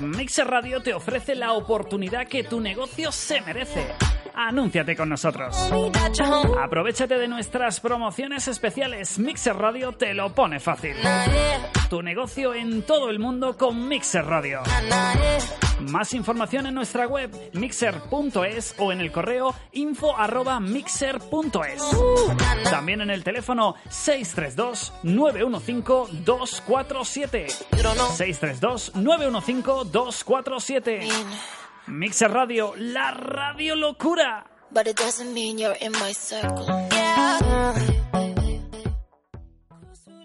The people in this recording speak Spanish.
Mixer Radio te ofrece la oportunidad que tu negocio se merece. Anúnciate con nosotros. Aprovechate de nuestras promociones especiales. Mixer Radio te lo pone fácil. Tu negocio en todo el mundo con Mixer Radio. Más información en nuestra web mixer.es o en el correo info@mixer.es. También en el teléfono 632 915 247. 632 915 247. Mixer Radio, la radio locura. But it doesn't mean you're in my circle.